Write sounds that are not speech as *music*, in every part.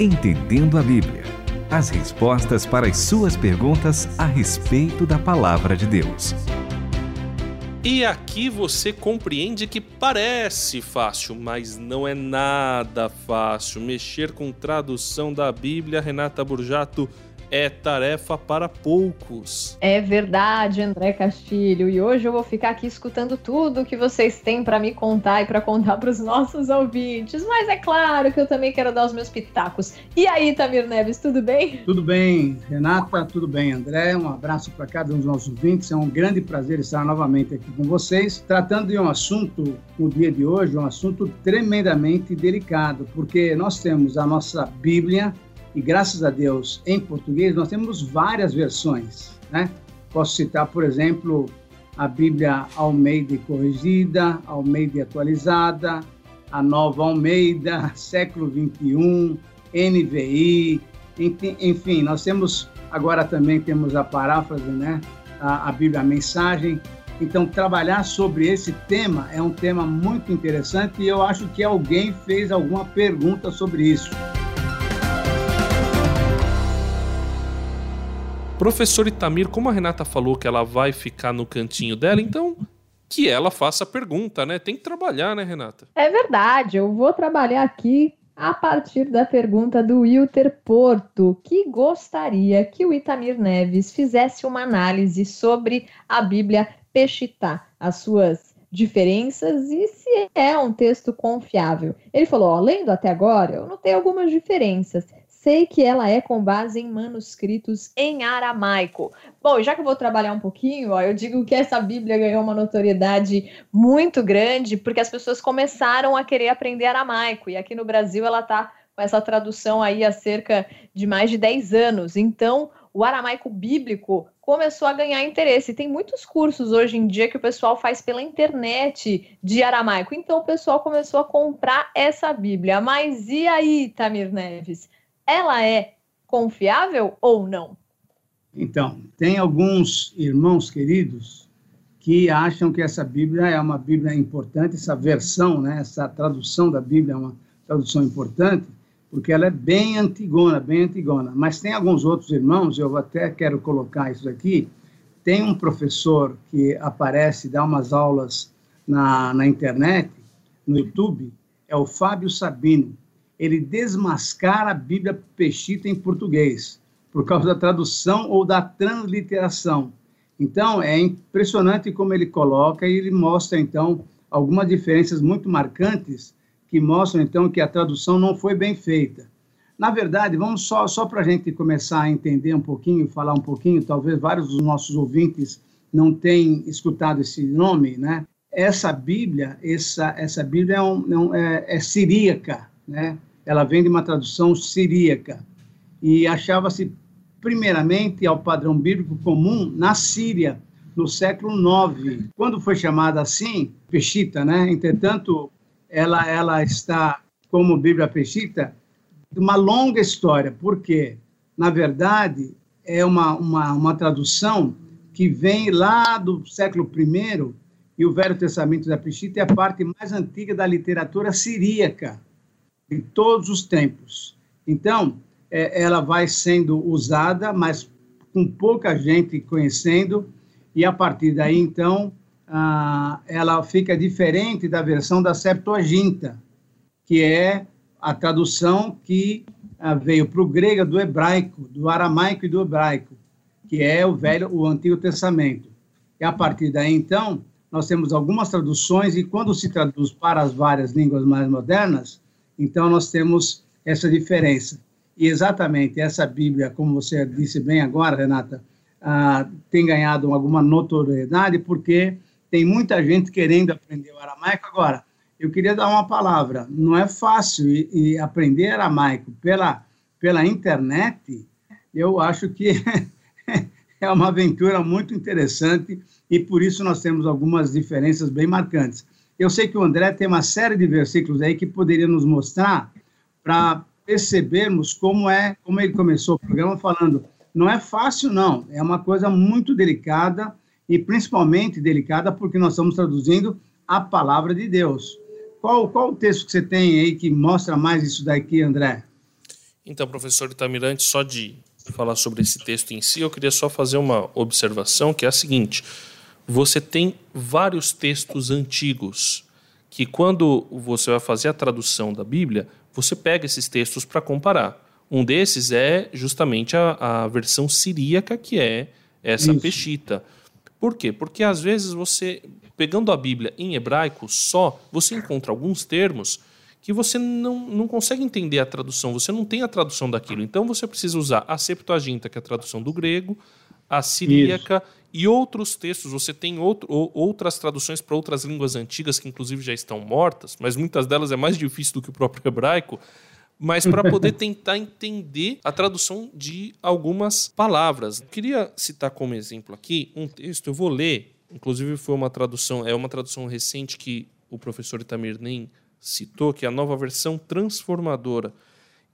Entendendo a Bíblia. As respostas para as suas perguntas a respeito da palavra de Deus. E aqui você compreende que parece fácil, mas não é nada fácil. Mexer com tradução da Bíblia, Renata Burjato, é tarefa para poucos. É verdade, André Castilho. E hoje eu vou ficar aqui escutando tudo que vocês têm para me contar e para contar para os nossos ouvintes. Mas é claro que eu também quero dar os meus pitacos. E aí, Tamir Neves, tudo bem? Tudo bem, Renata, tudo bem, André. Um abraço para cada um dos nossos ouvintes. É um grande prazer estar novamente aqui com vocês, tratando de um assunto, no dia de hoje, um assunto tremendamente delicado, porque nós temos a nossa Bíblia e graças a Deus, em português, nós temos várias versões. Né? Posso citar, por exemplo, a Bíblia Almeida Corrigida, Almeida Atualizada, a Nova Almeida, *laughs* século 21, NVI, enfim, nós temos, agora também temos a paráfrase, né? a, a Bíblia a Mensagem. Então, trabalhar sobre esse tema é um tema muito interessante e eu acho que alguém fez alguma pergunta sobre isso. Professor Itamir, como a Renata falou que ela vai ficar no cantinho dela, então que ela faça a pergunta, né? Tem que trabalhar, né, Renata? É verdade, eu vou trabalhar aqui a partir da pergunta do Wilter Porto, que gostaria que o Itamir Neves fizesse uma análise sobre a Bíblia Peshitá, as suas diferenças e se é um texto confiável. Ele falou: ó, lendo até agora, eu notei algumas diferenças sei que ela é com base em manuscritos em aramaico. Bom, já que eu vou trabalhar um pouquinho, ó, eu digo que essa Bíblia ganhou uma notoriedade muito grande porque as pessoas começaram a querer aprender aramaico. E aqui no Brasil ela está com essa tradução aí há cerca de mais de 10 anos. Então, o aramaico bíblico começou a ganhar interesse. Tem muitos cursos hoje em dia que o pessoal faz pela internet de aramaico. Então, o pessoal começou a comprar essa Bíblia. Mas e aí, Tamir Neves? Ela é confiável ou não? Então, tem alguns irmãos queridos que acham que essa Bíblia é uma Bíblia importante, essa versão, né, essa tradução da Bíblia é uma tradução importante, porque ela é bem antigona, bem antigona. Mas tem alguns outros irmãos, eu até quero colocar isso aqui, tem um professor que aparece, dá umas aulas na, na internet, no YouTube, é o Fábio Sabino ele desmascara a Bíblia Peshita em português, por causa da tradução ou da transliteração. Então, é impressionante como ele coloca e ele mostra, então, algumas diferenças muito marcantes que mostram, então, que a tradução não foi bem feita. Na verdade, vamos só, só para a gente começar a entender um pouquinho, falar um pouquinho, talvez vários dos nossos ouvintes não tenham escutado esse nome, né? Essa Bíblia, essa, essa Bíblia é, um, é, é siríaca, né? Ela vem de uma tradução siríaca e achava-se primeiramente ao padrão bíblico comum na Síria, no século IX. Quando foi chamada assim, Peshita, né? Entretanto, ela ela está como Bíblia Peshita, uma longa história, porque na verdade é uma, uma, uma tradução que vem lá do século I e o Velho Testamento da Peshita é a parte mais antiga da literatura siríaca de todos os tempos. Então, é, ela vai sendo usada, mas com pouca gente conhecendo, e a partir daí, então, ela fica diferente da versão da Septuaginta, que é a tradução que veio para o grego do hebraico, do aramaico e do hebraico, que é o velho, o Antigo Testamento. E a partir daí, então, nós temos algumas traduções, e quando se traduz para as várias línguas mais modernas, então, nós temos essa diferença. E exatamente essa Bíblia, como você disse bem agora, Renata, ah, tem ganhado alguma notoriedade porque tem muita gente querendo aprender o aramaico. Agora, eu queria dar uma palavra: não é fácil e, e aprender aramaico pela, pela internet. Eu acho que *laughs* é uma aventura muito interessante e por isso nós temos algumas diferenças bem marcantes. Eu sei que o André tem uma série de versículos aí que poderia nos mostrar para percebermos como é, como ele começou o programa falando, não é fácil não, é uma coisa muito delicada e principalmente delicada porque nós estamos traduzindo a palavra de Deus. Qual, qual o texto que você tem aí que mostra mais isso daqui, André? Então, professor Itamirante, só de falar sobre esse texto em si, eu queria só fazer uma observação que é a seguinte: você tem vários textos antigos que, quando você vai fazer a tradução da Bíblia, você pega esses textos para comparar. Um desses é justamente a, a versão siríaca, que é essa Isso. peshita. Por quê? Porque às vezes você, pegando a Bíblia em hebraico só, você encontra alguns termos que você não, não consegue entender a tradução, você não tem a tradução daquilo. Então você precisa usar a Septuaginta, que é a tradução do grego, a siríaca Isso. E outros textos. Você tem outro, outras traduções para outras línguas antigas que, inclusive, já estão mortas, mas muitas delas é mais difícil do que o próprio hebraico. Mas para poder *laughs* tentar entender a tradução de algumas palavras. Eu queria citar como exemplo aqui um texto, eu vou ler, inclusive foi uma tradução, é uma tradução recente que o professor Itamir nem citou, que é a nova versão transformadora.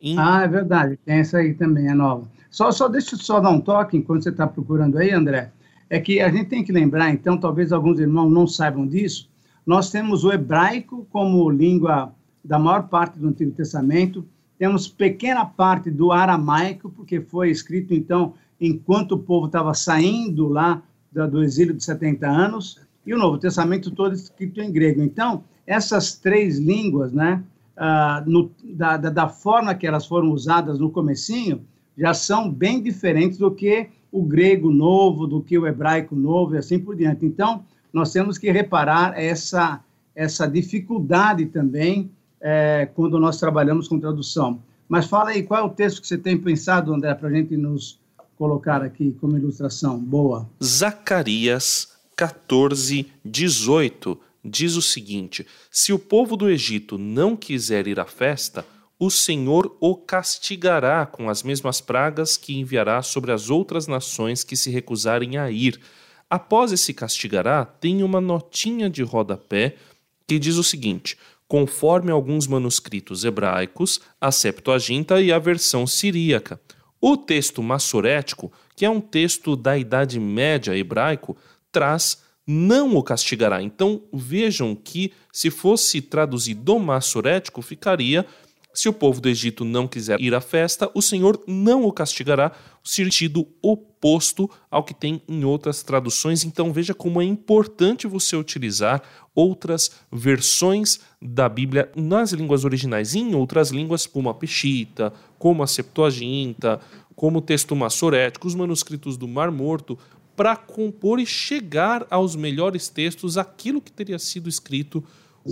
Em... Ah, é verdade, tem essa aí também, é nova. Só, só deixa eu só dar um toque enquanto você está procurando aí, André. É que a gente tem que lembrar, então, talvez alguns irmãos não saibam disso, nós temos o hebraico como língua da maior parte do Antigo Testamento, temos pequena parte do aramaico, porque foi escrito, então, enquanto o povo estava saindo lá do exílio de 70 anos, e o Novo Testamento todo escrito em grego. Então, essas três línguas, né, ah, no, da, da, da, forma que elas foram usadas no comecinho, já são bem diferentes do que o grego novo, do que o hebraico novo e assim por diante. Então, nós temos que reparar essa, essa dificuldade também é, quando nós trabalhamos com tradução. Mas fala aí, qual é o texto que você tem pensado, André, para a gente nos colocar aqui como ilustração? Boa. Zacarias 14, 18 diz o seguinte: Se o povo do Egito não quiser ir à festa, o Senhor o castigará com as mesmas pragas que enviará sobre as outras nações que se recusarem a ir. Após esse castigará, tem uma notinha de rodapé que diz o seguinte: conforme alguns manuscritos hebraicos, a Septuaginta e a versão siríaca. O texto massorético, que é um texto da Idade Média hebraico, traz não o castigará. Então vejam que, se fosse traduzido do massorético, ficaria: se o povo do Egito não quiser ir à festa, o Senhor não o castigará, sentido oposto ao que tem em outras traduções. Então veja como é importante você utilizar outras versões da Bíblia nas línguas originais em outras línguas, como a Peshita, como a Septuaginta, como o texto massorético, os manuscritos do Mar Morto, para compor e chegar aos melhores textos, aquilo que teria sido escrito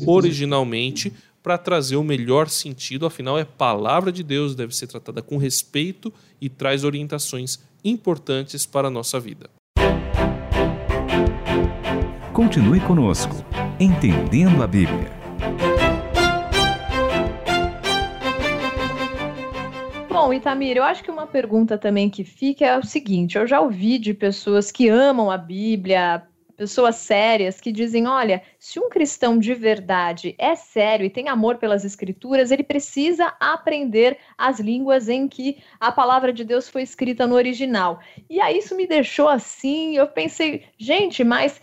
originalmente, para trazer o melhor sentido. Afinal, é palavra de Deus, deve ser tratada com respeito e traz orientações importantes para a nossa vida. Continue conosco, entendendo a Bíblia. Bom, Itamir, eu acho que uma pergunta também que fica é o seguinte: eu já ouvi de pessoas que amam a Bíblia, pessoas sérias que dizem: olha, se um cristão de verdade é sério e tem amor pelas escrituras, ele precisa aprender as línguas em que a palavra de Deus foi escrita no original. E aí isso me deixou assim, eu pensei, gente, mas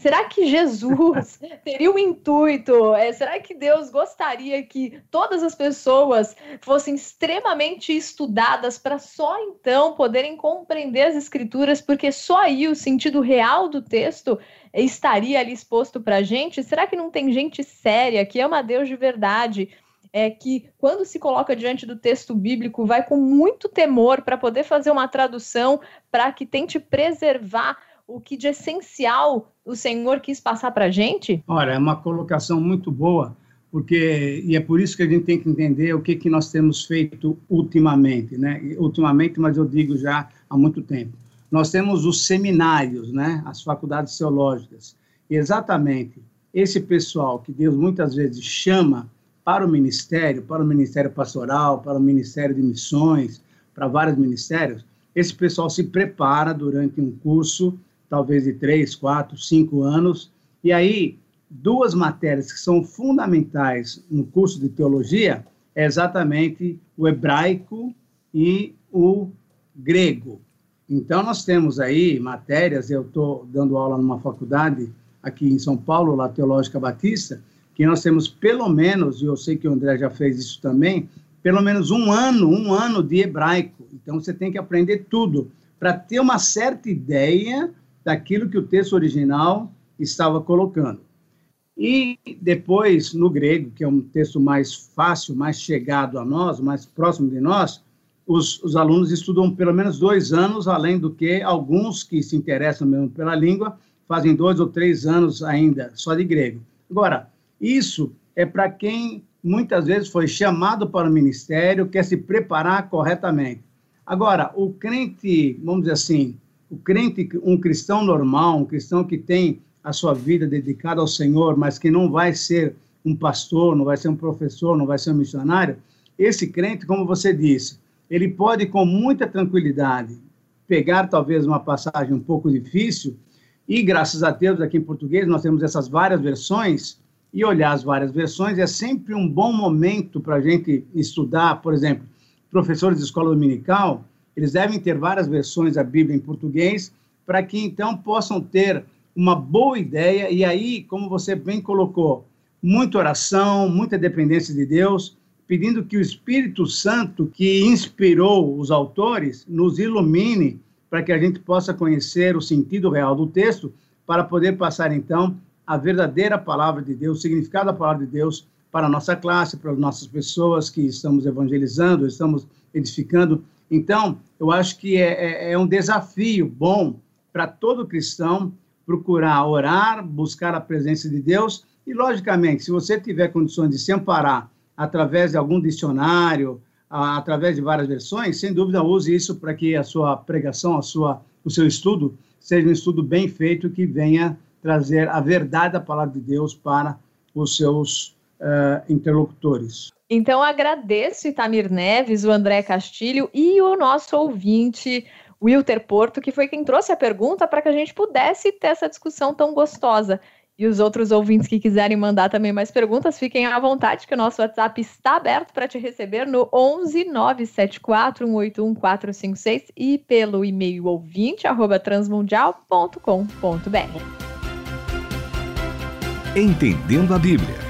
Será que Jesus *laughs* teria o um intuito? É, será que Deus gostaria que todas as pessoas fossem extremamente estudadas para só então poderem compreender as escrituras, porque só aí o sentido real do texto estaria ali exposto para a gente? Será que não tem gente séria que ama a Deus de verdade? É que quando se coloca diante do texto bíblico, vai com muito temor para poder fazer uma tradução para que tente preservar o que de essencial o Senhor quis passar para a gente? Olha, é uma colocação muito boa, porque e é por isso que a gente tem que entender o que que nós temos feito ultimamente, né? Ultimamente, mas eu digo já há muito tempo. Nós temos os seminários, né? As faculdades teológicas. E exatamente esse pessoal que Deus muitas vezes chama para o ministério, para o ministério pastoral, para o ministério de missões, para vários ministérios, esse pessoal se prepara durante um curso talvez de três, quatro, cinco anos. E aí, duas matérias que são fundamentais no curso de teologia é exatamente o hebraico e o grego. Então, nós temos aí matérias, eu estou dando aula numa faculdade aqui em São Paulo, lá Teológica Batista, que nós temos pelo menos, e eu sei que o André já fez isso também, pelo menos um ano, um ano de hebraico. Então você tem que aprender tudo para ter uma certa ideia daquilo que o texto original estava colocando. E depois, no grego, que é um texto mais fácil, mais chegado a nós, mais próximo de nós, os, os, alunos estudam pelo menos dois anos, além do que alguns que se interessam mesmo pela língua fazem dois ou três anos ainda só de grego. Agora, isso é para quem muitas vezes foi chamado para o ministério, quer se preparar corretamente. Agora, o crente, vamos dizer assim, o crente, um cristão normal, um cristão que tem a sua vida dedicada ao Senhor, mas que não vai ser um pastor, não vai ser um professor, não vai ser um missionário, esse crente, como você disse, ele pode com muita tranquilidade pegar talvez uma passagem um pouco difícil e graças a Deus aqui em português nós temos essas várias versões e olhar as várias versões é sempre um bom momento para a gente estudar, por exemplo, professores de escola dominical, eles devem ter várias versões da Bíblia em português para que então possam ter uma boa ideia e aí, como você bem colocou, muita oração, muita dependência de Deus, pedindo que o Espírito Santo, que inspirou os autores, nos ilumine para que a gente possa conhecer o sentido real do texto, para poder passar então a verdadeira palavra de Deus, o significado da palavra de Deus para a nossa classe, para as nossas pessoas que estamos evangelizando, estamos edificando. Então, eu acho que é, é, é um desafio bom para todo cristão procurar orar, buscar a presença de Deus. E, logicamente, se você tiver condições de se amparar através de algum dicionário, através de várias versões, sem dúvida use isso para que a sua pregação, a sua, o seu estudo seja um estudo bem feito que venha trazer a verdade da palavra de Deus para os seus uh, interlocutores. Então agradeço Itamir Neves, o André Castilho e o nosso ouvinte Wilter Porto, que foi quem trouxe a pergunta para que a gente pudesse ter essa discussão tão gostosa. E os outros ouvintes que quiserem mandar também mais perguntas, fiquem à vontade, que o nosso WhatsApp está aberto para te receber no 11 974 181 456 e pelo e-mail ouvinte arroba transmundial.com.br. Entendendo a Bíblia,